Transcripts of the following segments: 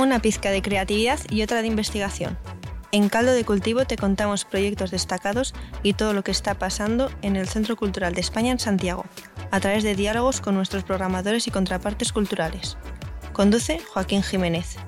Una pizca de creatividad y otra de investigación. En Caldo de Cultivo te contamos proyectos destacados y todo lo que está pasando en el Centro Cultural de España en Santiago, a través de diálogos con nuestros programadores y contrapartes culturales. Conduce Joaquín Jiménez.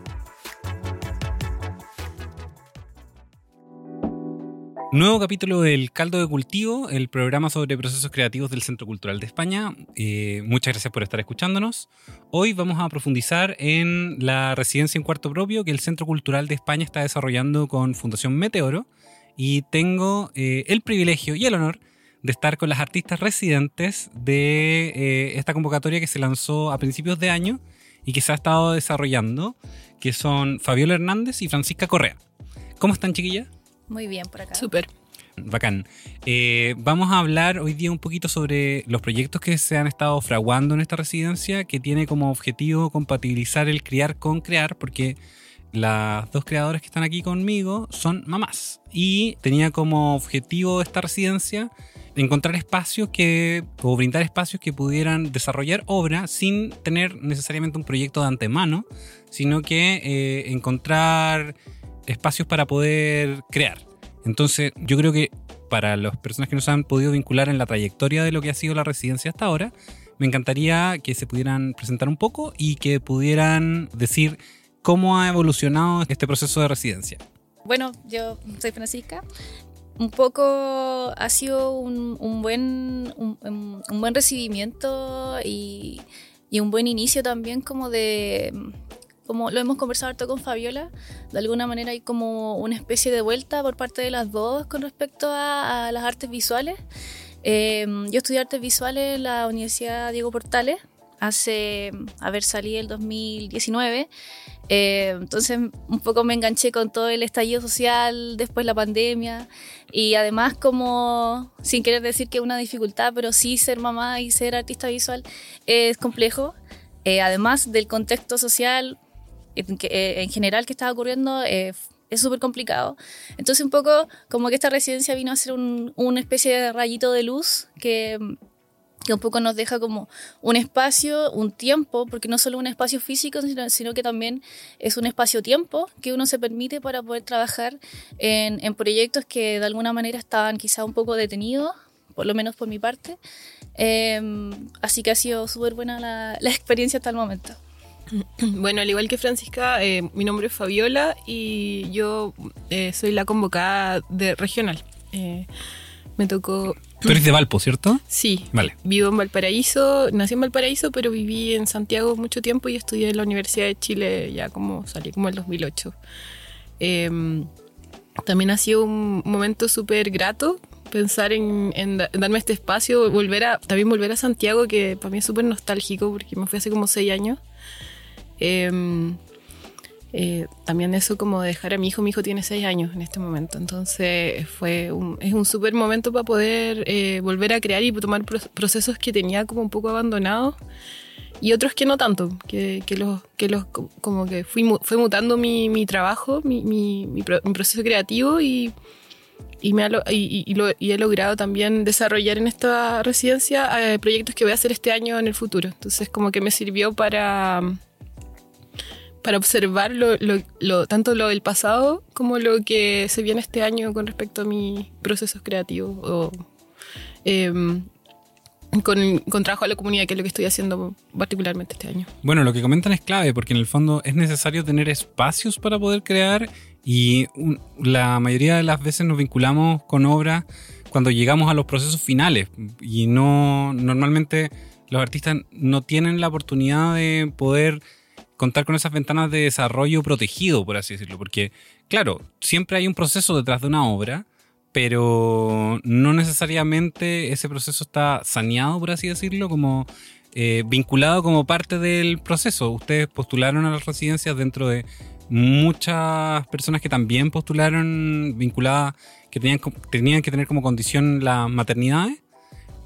Nuevo capítulo del Caldo de Cultivo, el programa sobre procesos creativos del Centro Cultural de España. Eh, muchas gracias por estar escuchándonos. Hoy vamos a profundizar en la residencia en cuarto propio que el Centro Cultural de España está desarrollando con Fundación Meteoro. Y tengo eh, el privilegio y el honor de estar con las artistas residentes de eh, esta convocatoria que se lanzó a principios de año y que se ha estado desarrollando, que son Fabiola Hernández y Francisca Correa. ¿Cómo están, chiquillas? Muy bien por acá. Súper. Bacán. Eh, vamos a hablar hoy día un poquito sobre los proyectos que se han estado fraguando en esta residencia, que tiene como objetivo compatibilizar el criar con crear, porque las dos creadoras que están aquí conmigo son mamás. Y tenía como objetivo esta residencia encontrar espacios que, o brindar espacios que pudieran desarrollar obra sin tener necesariamente un proyecto de antemano, sino que eh, encontrar espacios para poder crear. Entonces, yo creo que para las personas que no se han podido vincular en la trayectoria de lo que ha sido la residencia hasta ahora, me encantaría que se pudieran presentar un poco y que pudieran decir cómo ha evolucionado este proceso de residencia. Bueno, yo soy Francisca. Un poco ha sido un, buen, un, buen recibimiento y un buen inicio también como de como lo hemos conversado harto con Fabiola, de alguna manera hay como una especie de vuelta por parte de las dos con respecto a, las artes visuales. Eh, yo estudié artes visuales en la Universidad Diego Portales, hace, a ver, salí el 2019. Eh, entonces un poco me enganché con todo el estallido social, después la pandemia y además como, sin querer decir que es una dificultad, pero sí ser mamá y ser artista visual es complejo. Eh, además del contexto social, eh, en general que estaba ocurriendo eh, es súper complicado. Entonces un poco como que esta residencia vino a ser un, una especie de rayito de luz que, que, un poco nos deja como un espacio, un tiempo, porque no solo un espacio físico, sino, que también es un espacio-tiempo que uno se permite para poder trabajar en, en proyectos que de alguna manera estaban quizá un poco detenidos, por lo menos por mi parte. Em, así que ha sido súper buena la, la experiencia hasta el momento. Bueno, al igual que Francisca, eh, mi nombre es Fabiola y yo eh, soy la convocada de regional. Eh, me tocó... Tú eres de Valpo, ¿cierto? Sí. Vale. Vivo en Valparaíso, nací en Valparaíso, pero viví en Santiago mucho tiempo y estudié en la Universidad de Chile ya como salí como en 2008. Em, también ha sido un momento súper grato pensar en, en, darme este espacio, volver a, también volver a Santiago, que para mí es súper nostálgico porque me fui hace como seis años. Em, eh, también eso como dejar a mi hijo, mi hijo tiene seis años en este momento, entonces fue un, es un súper momento para poder eh, volver a crear y tomar procesos que tenía como un poco abandonados y otros que no tanto, que, que los, que los como que fui, fue mutando mi, mi trabajo, mi, mi, mi, proceso creativo y, y, me y, y, lo, y, he logrado también desarrollar en esta residencia eh, proyectos que voy a hacer este año en el futuro. Entonces como que me sirvió para para observar tanto lo del pasado como lo que se viene este año con respecto a mis procesos creativos o em, con, con, trabajo a la comunidad, que es lo que estoy haciendo particularmente este año. Bueno, lo que comentan es clave porque en el fondo es necesario tener espacios para poder crear y la mayoría de las veces nos vinculamos con obras cuando llegamos a los procesos finales y no normalmente los artistas no tienen la oportunidad de poder contar con esas ventanas de desarrollo protegido, por así decirlo, porque, claro, siempre hay un proceso detrás de una obra, pero no necesariamente ese proceso está saneado, por así decirlo, como eh, vinculado como parte del proceso. Ustedes postularon a las residencias dentro de muchas personas que también postularon vinculadas, que tenían, tenían que tener como condición las maternidades,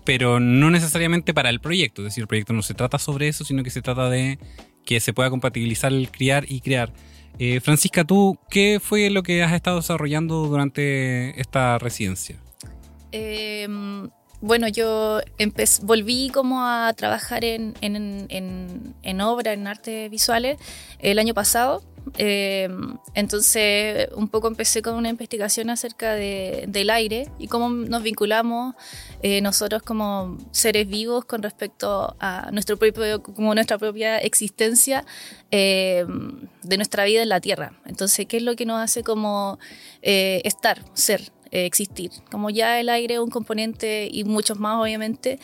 pero no necesariamente para el proyecto. Es decir, el proyecto no se trata sobre eso, sino que se trata de que se pueda compatibilizar el criar y crear. Eh, Francisca, tú, ¿qué fue lo que has estado desarrollando durante esta residencia? Em, bueno, yo volví como a trabajar en, en, en, obra, en artes visuales, el año pasado. Eh, entonces, un poco empecé con una investigación acerca de, del aire y cómo nos vinculamos eh, nosotros como seres vivos con respecto a nuestro propio, como nuestra propia existencia eh, de nuestra vida en la Tierra. Entonces, ¿qué es lo que nos hace como estar, ser, existir? Como ya el aire es un componente y muchos más, obviamente.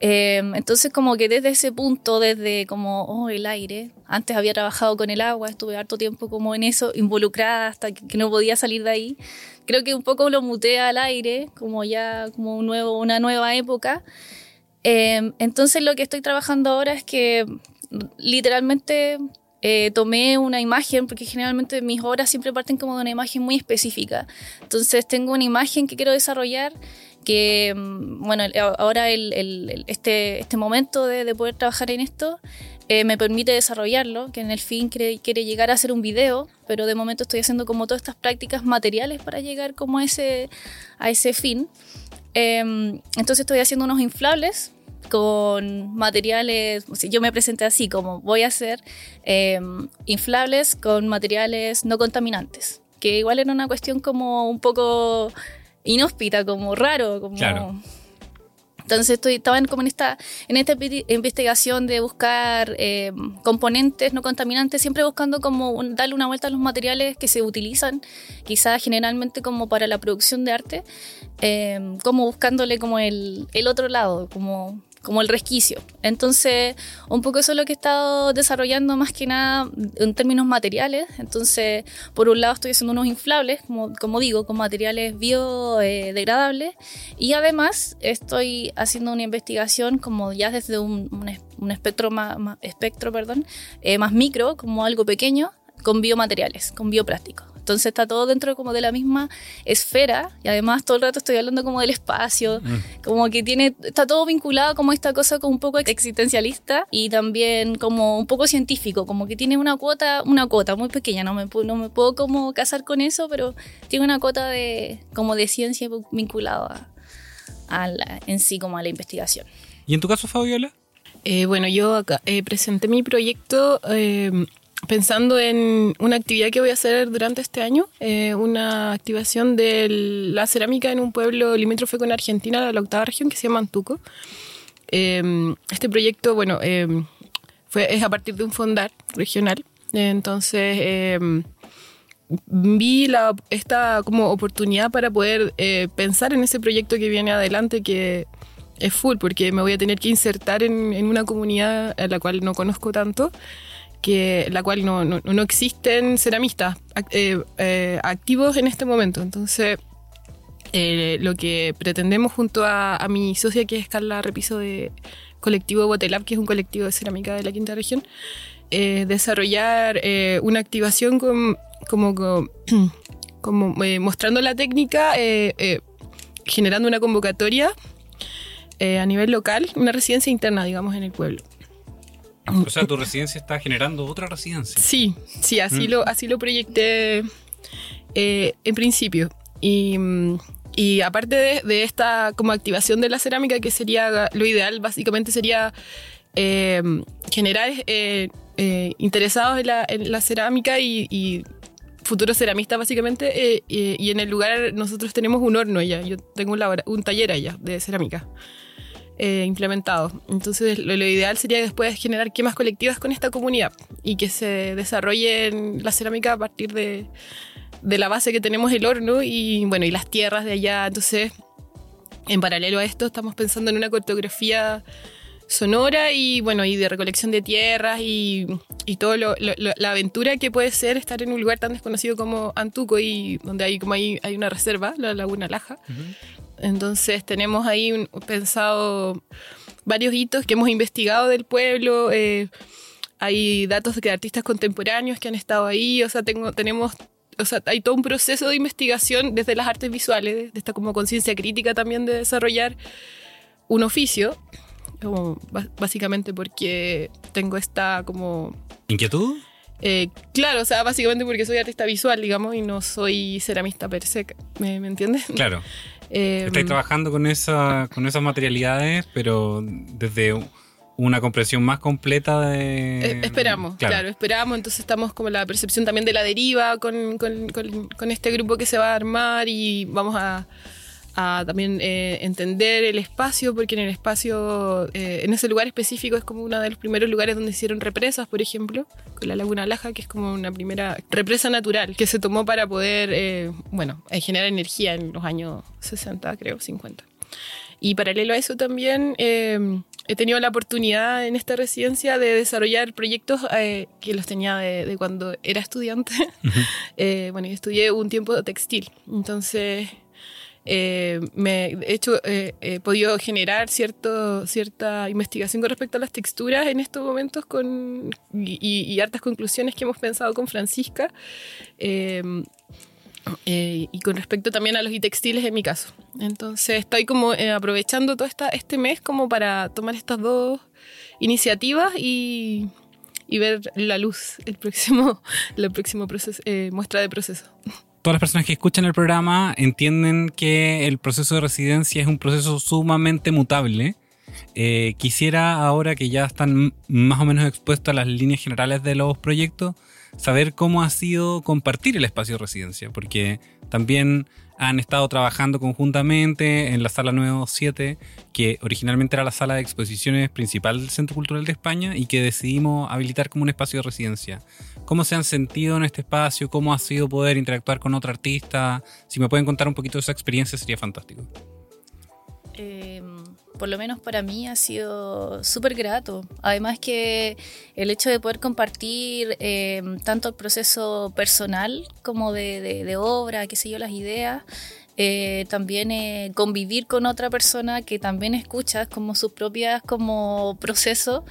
Em, entonces como que desde ese punto, desde como oh, el aire, antes había trabajado con el agua, estuve harto tiempo como en eso, involucrada hasta que, no podía salir de ahí. Creo que un poco lo muté al aire, como ya como un nuevo, una nueva época. Em, entonces lo que estoy trabajando ahora es que literalmente eh, tomé una imagen, porque generalmente mis obras siempre parten como de una imagen muy específica. Entonces tengo una imagen que quiero desarrollar que, mm, bueno, ahora este, este momento de, poder trabajar en esto eh, me permite desarrollarlo, que en el fin quiere, quiere, llegar a hacer un video, pero de momento estoy haciendo como todas estas prácticas materiales para llegar como a ese, a ese fin. Em, entonces estoy haciendo unos inflables con materiales, yo me presenté así, como voy a hacer em, inflables con materiales no contaminantes, que igual era una cuestión como un poco inhóspita, como raro, como... Entonces estoy, estaba en, como en esta, en esta investigación de buscar eh, componentes no contaminantes, siempre buscando como darle una vuelta a los materiales que se utilizan, quizás generalmente como para la producción de arte, eh, como buscándole como el, el otro lado, como como el resquicio. Entonces, un poco eso es lo que he estado desarrollando más que nada en términos materiales. Entonces, por un lado estoy haciendo unos inflables, como, como digo, con materiales biodegradables. y además estoy haciendo una investigación como ya desde un, un, espectro, más, espectro perdón, eh, más micro, como algo pequeño, con biomateriales, con bioplásticos. Entonces está todo dentro como de la misma esfera y además todo el rato estoy hablando como del espacio, mm. como que tiene, está todo vinculado como esta cosa como un poco existencialista y también como un poco científico, como que tiene una cuota, una cuota muy pequeña, no me, no me puedo como casar con eso, pero tiene una cuota de como de ciencia vinculada a, en sí como a la investigación. ¿Y en tu caso, Fabiola? Eh, bueno, yo acá eh, presenté mi proyecto eh, pensando en una actividad que voy a hacer durante este año, eh, una activación de la cerámica en un pueblo limítrofe con Argentina, la octava región, que se llama Antuco. Eh, este proyecto, bueno, eh, fue, es a partir de un fondar regional. entonces, vi la, esta como oportunidad para poder pensar en ese proyecto que viene adelante, que es full, porque me voy a tener que insertar en, en una comunidad a la cual no conozco tanto que la cual no, no, existen ceramistas eh, eh, activos en este momento. Entonces, eh, lo que pretendemos junto a, mi socia, que es Carla Repiso de colectivo Botelab, que es un colectivo de cerámica de la quinta región, desarrollar una activación con, como, como, mostrando la técnica, generando una convocatoria a nivel local, una residencia interna, digamos, en el pueblo. O sea, tu residencia está generando otra residencia. Sí, sí, así, mm. lo, así lo proyecté eh, en principio. Y, aparte de, esta como activación de la cerámica, que sería lo ideal, básicamente sería eh, generar eh, interesados en la, cerámica y, futuros ceramistas básicamente. Y, en el lugar nosotros tenemos un horno allá, yo tengo un, un taller allá de cerámica. Eh, implementado. Entonces, lo, ideal sería después generar quemas colectivas con esta comunidad y que se desarrolle la cerámica a partir de, de, la base que tenemos el horno y, bueno, y las tierras de allá. Entonces, en paralelo a esto, estamos pensando en una cartografía sonora y, bueno, y de recolección de tierras y, y todo lo, la aventura que puede ser estar en un lugar tan desconocido como Antuco y donde hay como hay, hay una reserva, la Laguna Laja. Entonces tenemos ahí pensado varios hitos que hemos investigado del pueblo. Eh, hay datos de artistas contemporáneos que han estado ahí. O sea, tengo, tenemos, o sea, hay todo un proceso de investigación desde las artes visuales, de esta como conciencia crítica también de desarrollar un oficio. Como, básicamente porque tengo esta como... ¿Inquietud? Eh, claro, o sea, básicamente porque soy artista visual, digamos, y no soy ceramista per se, ¿me, ¿me entiendes? Claro. Eh, Estáis trabajando con, esa, con esas materialidades, pero desde una comprensión más completa de... Eh, esperamos, claro. esperamos. Entonces estamos como la percepción también de la deriva con, con, con, este grupo que se va a armar y vamos a, a también eh, entender el espacio, porque en el espacio, eh, en ese lugar específico es como uno de los primeros lugares donde hicieron represas, por ejemplo, con la Laguna Laja, que es como una primera represa natural que se tomó para poder, bueno, generar energía en los años 60, creo, 50. Y paralelo a eso también he tenido la oportunidad en esta residencia de desarrollar proyectos eh, que los tenía de, cuando era estudiante. Eh, bueno, yo estudié un tiempo textil, entonces eh, me, he hecho, he podido generar cierto, cierta investigación con respecto a las texturas en estos momentos con, y, hartas conclusiones que hemos pensado con Francisca. Eh, y con respecto también a los textiles en mi caso. Entonces estoy como eh, aprovechando todo esta, este mes como para tomar estas dos iniciativas y, y ver la luz, el próximo, la próximo proceso, eh, muestra de proceso. Todas las personas que escuchan el programa entienden que el proceso de residencia es un proceso sumamente mutable. quisiera ahora que ya están más o menos expuestos a las líneas generales de los proyectos, saber cómo ha sido compartir el espacio de residencia, porque también han estado trabajando conjuntamente en la sala 927, que originalmente era la sala de exposiciones principal del Centro Cultural de España y que decidimos habilitar como un espacio de residencia. ¿Cómo se han sentido en este espacio? ¿Cómo ha sido poder interactuar con otro artista? Si me pueden contar un poquito de esa experiencia sería fantástico. Eh, por lo menos para mí ha sido súper grato. Además que el hecho de poder compartir eh, tanto el proceso personal como de, obra, qué sé yo, las ideas, eh, también eh, convivir con otra persona que también escucha como sus propias como procesos,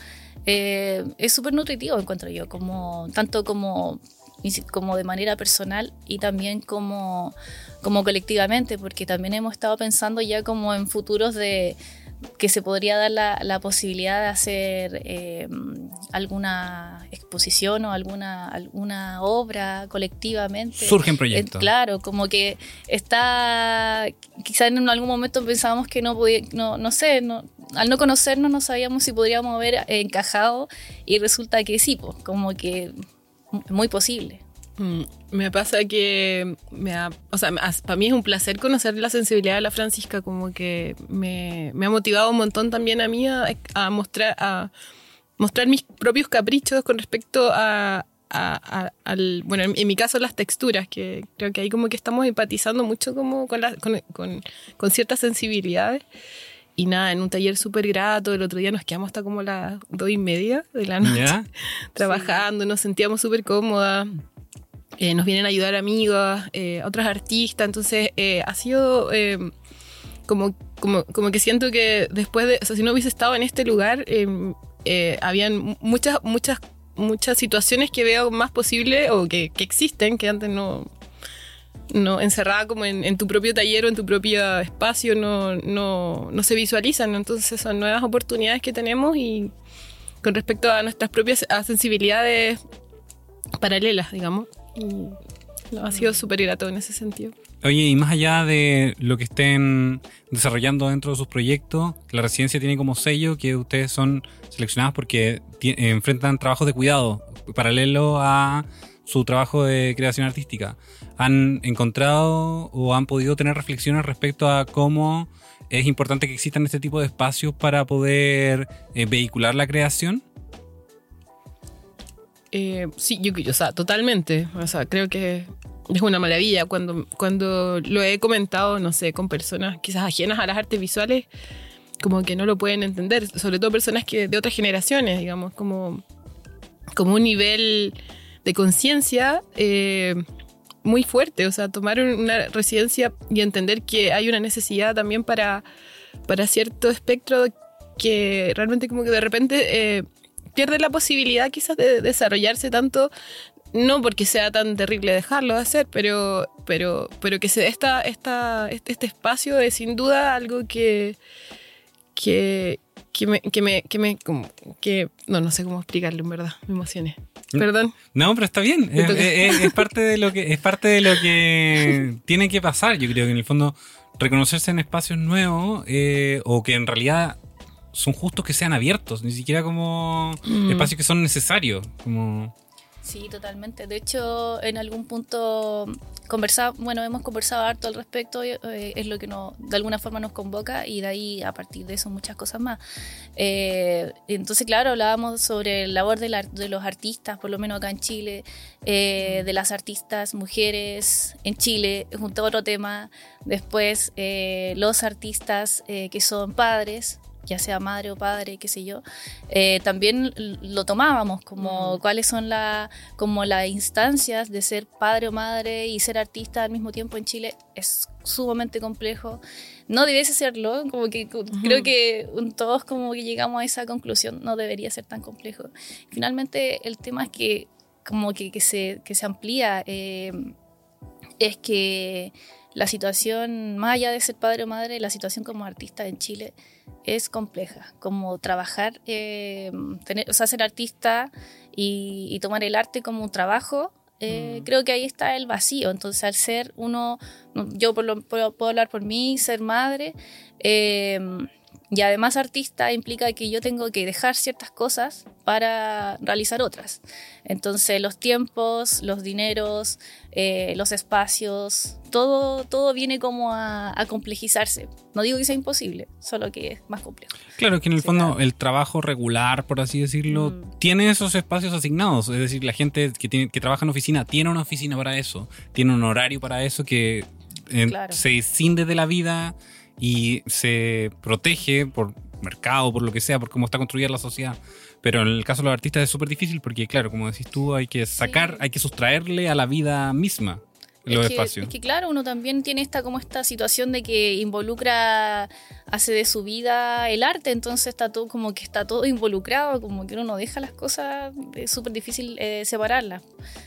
es súper nutritivo, encuentro yo, como, tanto como como de manera personal y también como, como colectivamente, porque también hemos estado pensando ya como en futuros de, que se podría dar la, la posibilidad de hacer eh, alguna exposición o alguna, alguna obra colectivamente. Surgen proyectos. claro, como que está, quizás en algún momento pensábamos que no podía, no, no sé, no, al no conocernos no sabíamos si podríamos haber encajado y resulta que sí, pues como que muy posible. Mm, me pasa que, me o sea, para mí es un placer conocer la sensibilidad de la Francisca, como que me, ha motivado un montón también a mí a, mostrar, a mostrar mis propios caprichos con respecto a, al, bueno, en, mi caso las texturas, que creo que ahí como que estamos empatizando mucho como con, con, con, ciertas sensibilidades. Y nada, en un taller súper grato, el otro día nos quedamos hasta como las dos y media de la noche trabajando, nos sentíamos súper cómodas. Eh, nos vienen a ayudar amigas, eh, otras artistas, entonces eh, ha sido como, como, como, que siento que después de, o sea, si no hubiese estado en este lugar, habían muchas, muchas, muchas situaciones que veo más posible o que, que existen, que antes no, no encerrada como en, tu propio taller o en tu propio espacio no, no, no, se visualizan. Entonces son nuevas oportunidades que tenemos y con respecto a nuestras propias sensibilidades paralelas, digamos ha sido súper grato en ese sentido. Oye, y más allá de lo que estén desarrollando dentro de sus proyectos, la residencia tiene como sello que ustedes son seleccionados porque enfrentan trabajos de cuidado paralelo a su trabajo de creación artística. ¿Han encontrado o han podido tener reflexiones respecto a cómo es importante que existan este tipo de espacios para poder eh, vehicular la creación? Eh, sí, yo, o sea, totalmente. O sea, creo que es una maravilla. Cuando, cuando lo he comentado, no sé, con personas quizás ajenas a las artes visuales, como que no lo pueden entender. Sobre todo personas que de otras generaciones, digamos, como, como un nivel de conciencia eh, muy fuerte. O sea, tomar una residencia y entender que hay una necesidad también para, para cierto espectro que realmente como que de repente... Eh, pierde la posibilidad quizás de desarrollarse tanto, no porque sea tan terrible dejarlo de hacer, pero, pero, pero que se dé esta, esta, este, este, espacio es sin duda algo que, que, que me, que me, que me que, no, no sé cómo explicarlo en verdad, me emocioné. Perdón. No, pero está bien. Es, parte de lo que es parte de lo que tiene que pasar. Yo creo que en el fondo reconocerse en espacios nuevos eh, o que en realidad son justos que sean abiertos, ni siquiera como Mm. espacios que son necesarios. Como, Sí, totalmente. De hecho, en algún punto conversado, bueno, hemos conversado harto al respecto, eh, es lo que no, de alguna forma nos convoca y de ahí a partir de eso muchas cosas más. Eh, entonces, claro, hablábamos sobre el labor de, la- de los artistas, por lo menos acá en Chile, eh, de las artistas mujeres en Chile, es un todo otro tema. Después, los artistas que son padres, ya sea madre o padre, qué sé yo, eh, también lo tomábamos como cuáles son la, como las instancias de ser padre o madre y ser artista al mismo tiempo en Chile es sumamente complejo. No debiese serlo, como que cu- creo que todos como que llegamos a esa conclusión, no debería ser tan complejo. Finalmente el tema es que como que, que se, que se amplía, eh, es que la situación, más allá de ser padre o madre, la situación como artista en Chile es compleja. Como trabajar, eh, tener, o sea, ser artista y, y tomar el arte como un trabajo, eh, creo que ahí está el vacío. Entonces, al ser uno, yo por lo- puedo, puedo hablar por mí, ser madre, eh, y además artista implica que yo tengo que dejar ciertas cosas para realizar otras. Entonces los tiempos, los dineros, eh, los espacios, todo, todo viene como a, a complejizarse. No digo que sea imposible, solo que es más complejo. Claro, que en el Sí, fondo claro. el trabajo regular, por así decirlo, Mm. tiene esos espacios asignados. Es decir, la gente que, tiene, que trabaja en oficina tiene una oficina para eso, tiene un horario para eso que eh, Claro. se descinde de la vida y se protege por mercado, por lo que sea, por cómo está construida la sociedad. Pero en el caso de los artistas es súper difícil porque, claro, como decís tú, hay que sacar, Sí. hay que sustraerle a la vida misma los es que, espacios. es que claro, uno también tiene esta como esta situación de que involucra, hace de su vida el arte, entonces está todo como que está todo involucrado, como que uno no deja las cosas, es súper difícil eh, separarlas.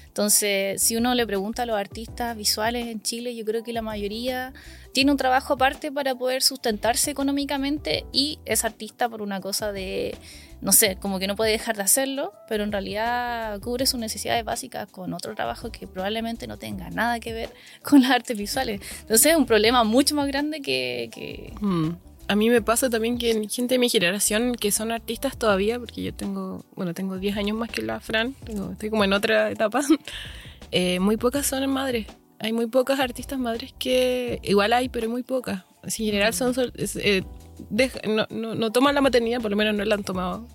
Entonces, si uno le pregunta a los artistas visuales en Chile, yo creo que la mayoría tiene un trabajo aparte para poder sustentarse económicamente y es artista por una cosa de, no sé, como que no puede dejar de hacerlo, pero en realidad cubre sus necesidades básicas con otro trabajo que probablemente no tenga nada que ver con las artes visuales. Entonces es un problema mucho más grande que... que- Mm. A mí me pasa también que en gente de mi generación que son artistas todavía, porque yo tengo, bueno, tengo 10 años más que la Fran, tengo- estoy como en otra etapa, eh, muy pocas son madres. Hay muy pocas artistas madres que, igual hay, pero muy pocas. En general son, sol- es, eh, deja- no, no, no toman la maternidad, por lo menos no la han tomado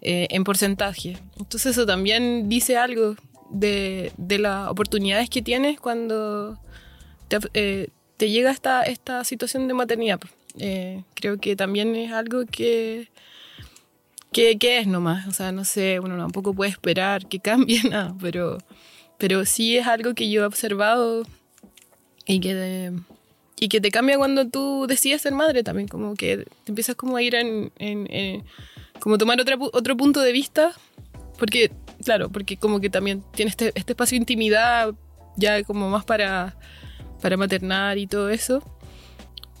eh, en porcentaje. Entonces eso también dice algo de, de las oportunidades que tienes cuando te, eh, te llega esta, esta situación de maternidad. Eh, creo que también es algo que, que, que es nomás. O sea, no sé, uno tampoco puede esperar que cambie nada, pero, pero sí es algo que yo he observado y que, y que te cambia cuando tú decides ser madre también. Como que te empiezas como a ir en... en- en- como tomar otra otro punto de vista. Porque, claro, porque como que también tiene este, este espacio de intimidad ya como más para, para maternar y todo eso.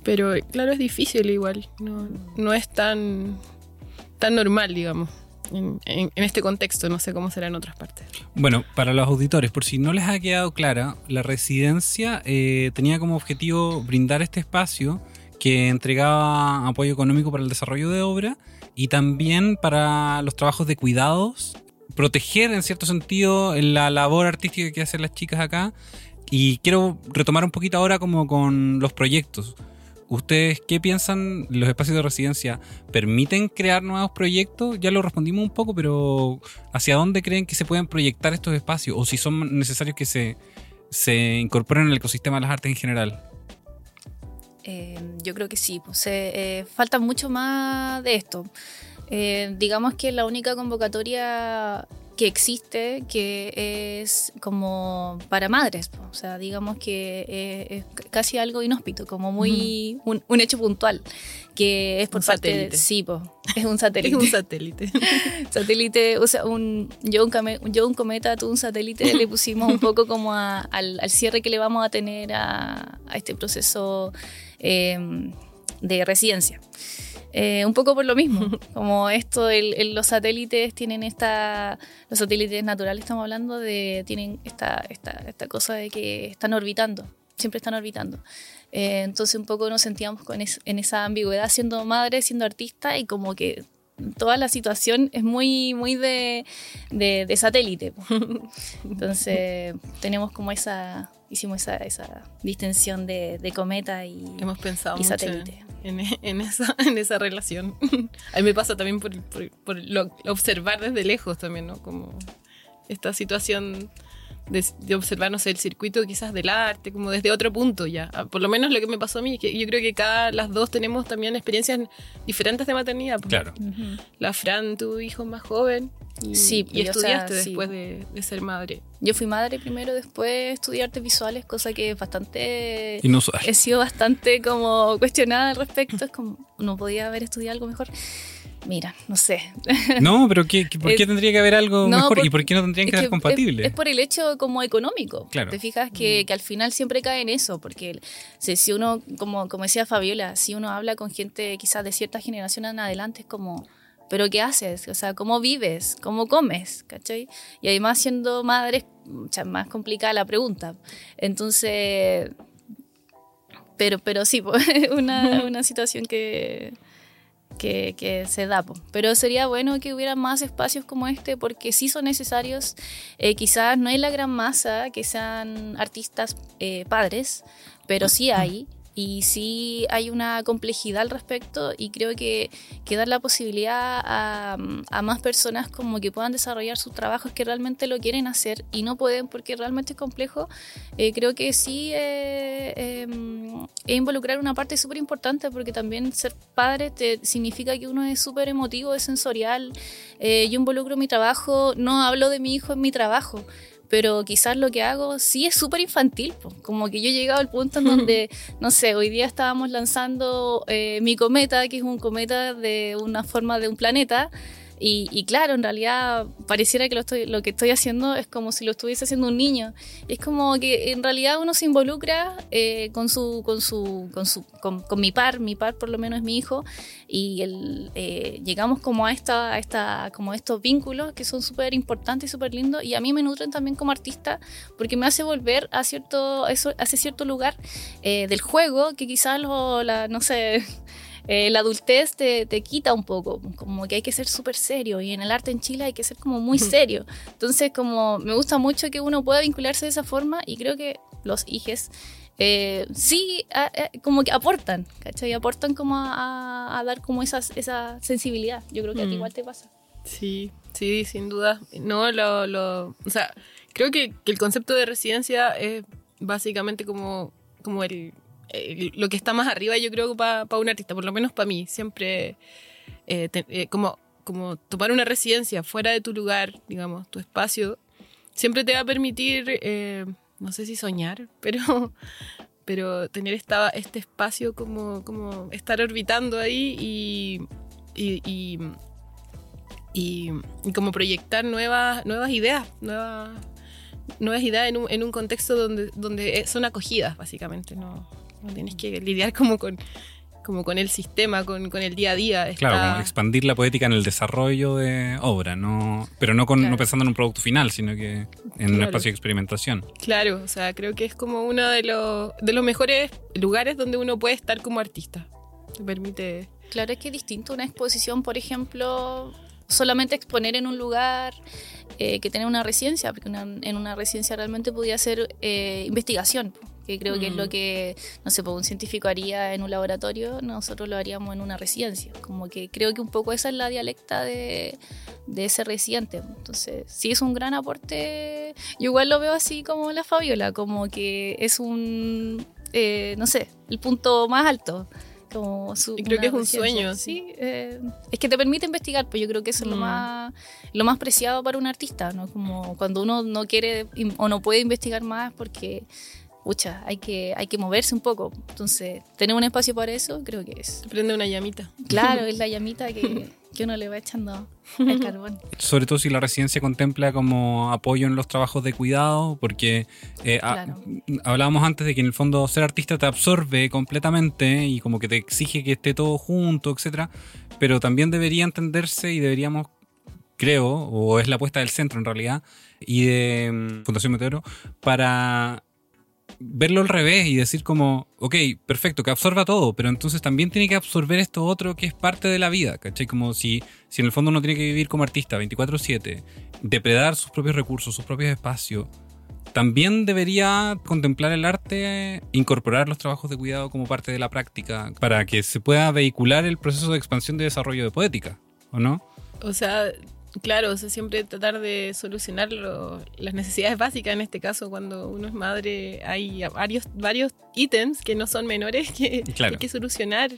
Pero claro, es difícil igual. No, no es tan, tan normal, digamos, en, este contexto. No sé cómo será en otras partes. Bueno, para los auditores, por si no les ha quedado clara, la residencia eh, tenía como objetivo brindar este espacio que entregaba apoyo económico para el desarrollo de obra y también para los trabajos de cuidados, proteger en cierto sentido la labor artística que hacen las chicas acá. Y quiero retomar un poquito ahora como con los proyectos. ¿Ustedes qué piensan? ¿Los espacios de residencia permiten crear nuevos proyectos? Ya lo respondimos un poco, pero ¿hacia dónde creen que se pueden proyectar estos espacios? ¿O si son necesarios que se, se incorporen al ecosistema de las artes en general? Eh, yo creo que sí, pues, eh, eh, falta mucho más de esto. Digamos que la única convocatoria que existe que es como para madres, o sea, digamos que eh, es casi algo inhóspito, como muy un, un hecho puntual, que es por Un parte de- satélite. sí, pues, es un satélite. Es un satélite. satélite, o sea, un, yo, un yo un cometa, tú un satélite, le pusimos un poco como a- al, al cierre que le vamos a tener a, a este proceso eh, de residencia. Eh, un poco por lo mismo, como esto, el- los satélites tienen esta, los satélites naturales estamos hablando de, tienen esta, esta, esta cosa de que están orbitando. siempre están orbitando. Eh, entonces un poco nos sentíamos con en esa ambigüedad siendo madre, siendo artista y como que toda la situación es muy, muy de, de, satélite. Entonces tenemos como esa, hicimos esa, esa distensión de, de cometa y, Hemos pensado y satélite. En, en, esa, en esa relación. A mí me pasa también por, por, por observar desde lejos también, ¿no? Como esta situación de, observar, no sé, el circuito quizás del arte, como desde otro punto ya. Ah, por lo menos lo que me pasó a mí, que yo creo que cada, las dos tenemos también experiencias diferentes de maternidad. Claro. La Fran, tu hijo más joven. Y, sí, y estudiaste después de, ser madre. Yo fui madre primero, después estudié artes visuales, cosa que es bastante... Inusual. He sido bastante como cuestionada al respecto, es como, no podía haber estudiado algo mejor. Mira, no sé. No, pero ¿qué, por qué tendría que haber algo mejor? ¿Y por qué no tendrían que ser compatibles? Es, por el hecho como económico. Claro. Te fijas que, que, al final siempre cae en eso, porque si, uno, como, como decía Fabiola, si uno habla con gente quizás de cierta generación en adelante, es como, ¿pero qué haces? O sea, ¿cómo vives? ¿Cómo comes? ¿Cachai? Y además siendo madre es más complicada la pregunta. Entonces, pero, pero sí, una, una situación que que, se da. Pero sería bueno que hubiera más espacios como este porque sí son necesarios. Eh, quizás no hay la gran masa que sean artistas eh, padres, pero sí hay y sí hay una complejidad al respecto y creo que, dar la posibilidad a, a, más personas como que puedan desarrollar sus trabajos que realmente lo quieren hacer y no pueden porque realmente es complejo, eh, creo que sí eh, em, es involucrar una parte súper importante porque también ser padre te, significa que uno es súper emotivo, es sensorial, eh, yo involucro mi trabajo, no hablo de mi hijo en mi trabajo, pero quizás lo que hago sí es súper infantil, como que yo he llegado al punto en donde, no sé, hoy día estábamos lanzando eh, mi cometa, que es un cometa de una forma de un planeta, y, claro, en realidad pareciera que lo, estoy, lo que estoy haciendo es como si lo estuviese haciendo un niño. Es como que en realidad uno se involucra eh, con, su, con, su, con, su, con, mi par, mi par por lo menos es mi hijo, y el, eh, llegamos como a, esta, a, esta, como estos vínculos que son súper importantes y súper lindos, y a mí me nutren también como artista porque me hace volver a cierto, eso, a ese cierto lugar eh, del juego que quizás, lo, la, no sé eh, la adultez te, te, quita un poco, como que hay que ser súper serio y en el arte en Chile hay que ser como muy serio. Entonces, como me gusta mucho que uno pueda vincularse de esa forma y creo que los hijes eh, sí, como que aportan, ¿cachai? Aportan como a, dar como esa, esa sensibilidad. Yo creo que a ti mm. igual te pasa. Sí, sí, sin duda. No, lo, lo, o sea, creo que, que el concepto de residencia es básicamente como, como el, eh, lo que está más arriba, yo creo, para un artista, por lo menos para mí, siempre eh, eh, como, como tomar una residencia fuera de tu lugar, digamos, tu espacio, siempre te va a permitir, no sé si soñar, pero, pero tener esta, este espacio como, como estar orbitando ahí y, y, y, como proyectar nuevas, nuevas ideas, nuevas, nuevas ideas en un, en un contexto donde, donde son acogidas, básicamente, ¿no? Tienes que lidiar como con, como con el sistema, con, con el día a día. Claro, como expandir la poética en el desarrollo de obra, no, pero no, con, no pensando en un producto final, sino que en un espacio de experimentación. Claro, o sea, creo que es como uno de los, de los mejores lugares donde uno puede estar como artista. Te permite... Claro, es que es distinto una exposición, por ejemplo, solamente exponer en un lugar eh, que tener una residencia, porque en una residencia realmente podía ser eh, investigación que creo que es lo que, no sé, un científico haría en un laboratorio, nosotros lo haríamos en una residencia. Como que creo que un poco esa es la dialecta de, de ese residente. Entonces, sí es un gran aporte. Yo igual lo veo así como la Fabiola, como que es un, eh, no sé, el punto más alto. Como su, y creo que es un sueño. Sí, eh, es que te permite investigar, pues yo creo que eso es lo mm. más lo más preciado para un artista, ¿no? Como cuando uno no quiere o no puede investigar más porque pucha, hay que, hay que moverse un poco. Entonces, tener un espacio para eso, creo que es. Prende una llamita. Claro, es la llamita que, que uno le va echando el carbón. Sobre todo si la residencia contempla como apoyo en los trabajos de cuidado, porque eh, hablábamos antes de que en el fondo ser artista te absorbe completamente y como que te exige que esté todo junto, etcétera, pero también debería entenderse y deberíamos creo, o es la apuesta del centro en realidad, y de mm, Fundación Meteoro, para verlo al revés y decir como, ok, perfecto, que absorba todo, pero entonces también tiene que absorber esto otro que es parte de la vida, ¿cachai? Como si, si en el fondo uno tiene que vivir como artista 24/7, depredar sus propios recursos, sus propios espacios, también debería contemplar el arte, incorporar los trabajos de cuidado como parte de la práctica, para que se pueda vehicular el proceso de expansión y desarrollo de poética, ¿o no? O sea, claro, o sea, siempre tratar de solucionar lo- las necesidades básicas. En este caso, cuando uno es madre, hay varios, varios ítems que no son menores que Claro. hay que solucionar.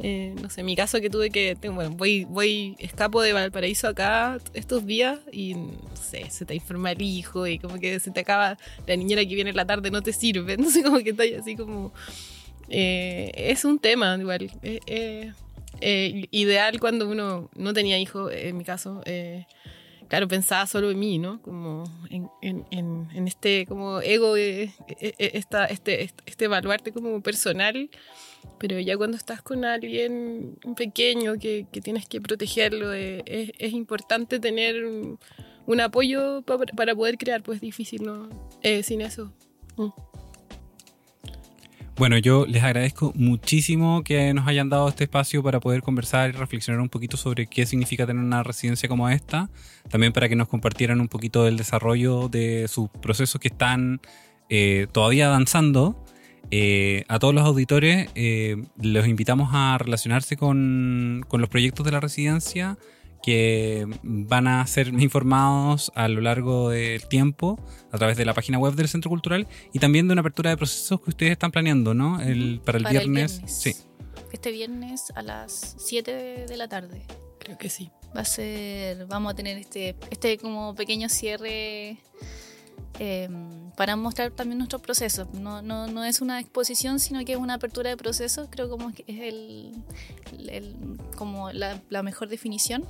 Eh, no sé, en mi caso que tuve que, bueno, voy, voy, escapo de Valparaíso acá estos días y, no sé, se te enferma el hijo y como que se te acaba, la niñera que viene en la tarde no te sirve, entonces como que está ahí así como... eh, es un tema igual. eh, eh, eh, ideal cuando uno no tenía hijos, en mi caso, eh, claro, pensaba solo en mí, ¿no? Como en, en- en- en este como ego, eh, eh, eh, esta, este, este, este baluarte como personal, pero ya cuando estás con alguien pequeño que, que tienes que protegerlo, eh, es, importante tener un, apoyo pa- para poder crear, pues es difícil, ¿no? Eh, sin eso. Mm. Bueno, yo les agradezco muchísimo que nos hayan dado este espacio para poder conversar y reflexionar un poquito sobre qué significa tener una residencia como esta. También para que nos compartieran un poquito del desarrollo de sus procesos que están eh, todavía avanzando. Eh, a todos los auditores eh, los invitamos a relacionarse con, con los proyectos de la residencia que van a ser informados a lo largo del tiempo a través de la página web del Centro Cultural y también de una apertura de procesos que ustedes están planeando, ¿no? El, para el Para viernes. Sí. Este viernes a las 7 de la tarde. Creo que sí. Va a ser, vamos a tener este, este como pequeño cierre eh, para mostrar también nuestros procesos. No, no, no es una exposición, sino que es una apertura de procesos. Creo como que es el- el- como la, la mejor definición.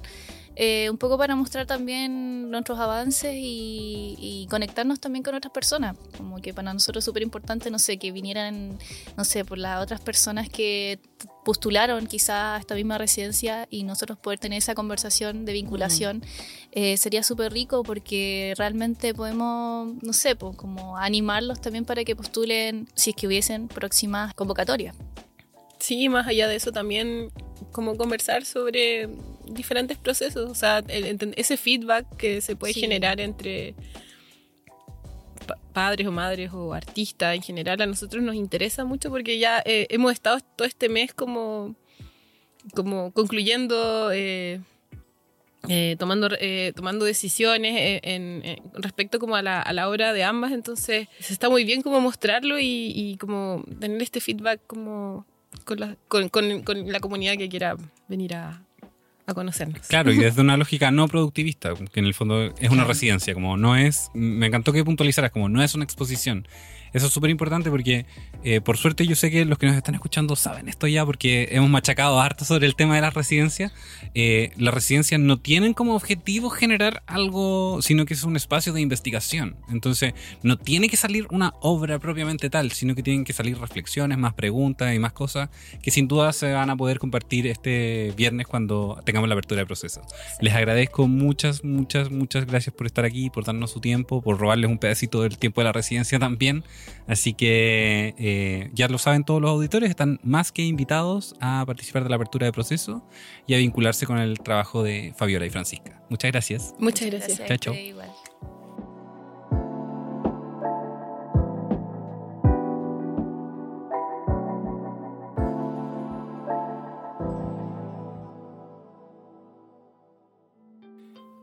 Eh, un poco para mostrar también nuestros avances y, y conectarnos también con otras personas. Como que para nosotros es súper importante, no sé, que vinieran, no sé, por las otras personas que postularon quizás a esta misma residencia y nosotros poder tener esa conversación de vinculación eh, sería súper rico porque realmente podemos, no sé, pues, como animarlos también para que postulen si es que hubiesen próximas convocatorias. Sí, más allá de eso también como conversar sobre diferentes procesos, o sea, el- ese feedback que se puede Sí. generar entre pa- padres o madres o artistas en general a nosotros nos interesa mucho porque ya eh, hemos estado todo este mes como, como concluyendo, eh, eh, tomando, eh, tomando decisiones eh, en, en- respecto como a la, a la obra de ambas, entonces está muy bien como mostrarlo y, y como tener este feedback como con la, con, con- con la comunidad que quiera venir a, a conocernos. Claro, y desde una lógica no productivista, que en el fondo es una residencia, como no es, me encantó que puntualizaras, como no es una exposición. Eso es súper importante porque, eh, por suerte, yo sé que los que nos están escuchando saben esto ya porque hemos machacado harto sobre el tema de las residencias. Eh, las residencias no tienen como objetivo generar algo, sino que es un espacio de investigación. Entonces, no tiene que salir una obra propiamente tal, sino que tienen que salir reflexiones, más preguntas y más cosas que sin duda se van a poder compartir este viernes cuando tengamos la apertura de proceso. Les agradezco muchas, muchas, muchas gracias por estar aquí, por darnos su tiempo, por robarles un pedacito del tiempo de la residencia también. Así que eh, ya lo saben todos los auditores, están más que invitados a participar de la apertura de proceso y a vincularse con el trabajo de Fabiola y Francisca. Muchas gracias. Muchas gracias. a Chao, chao.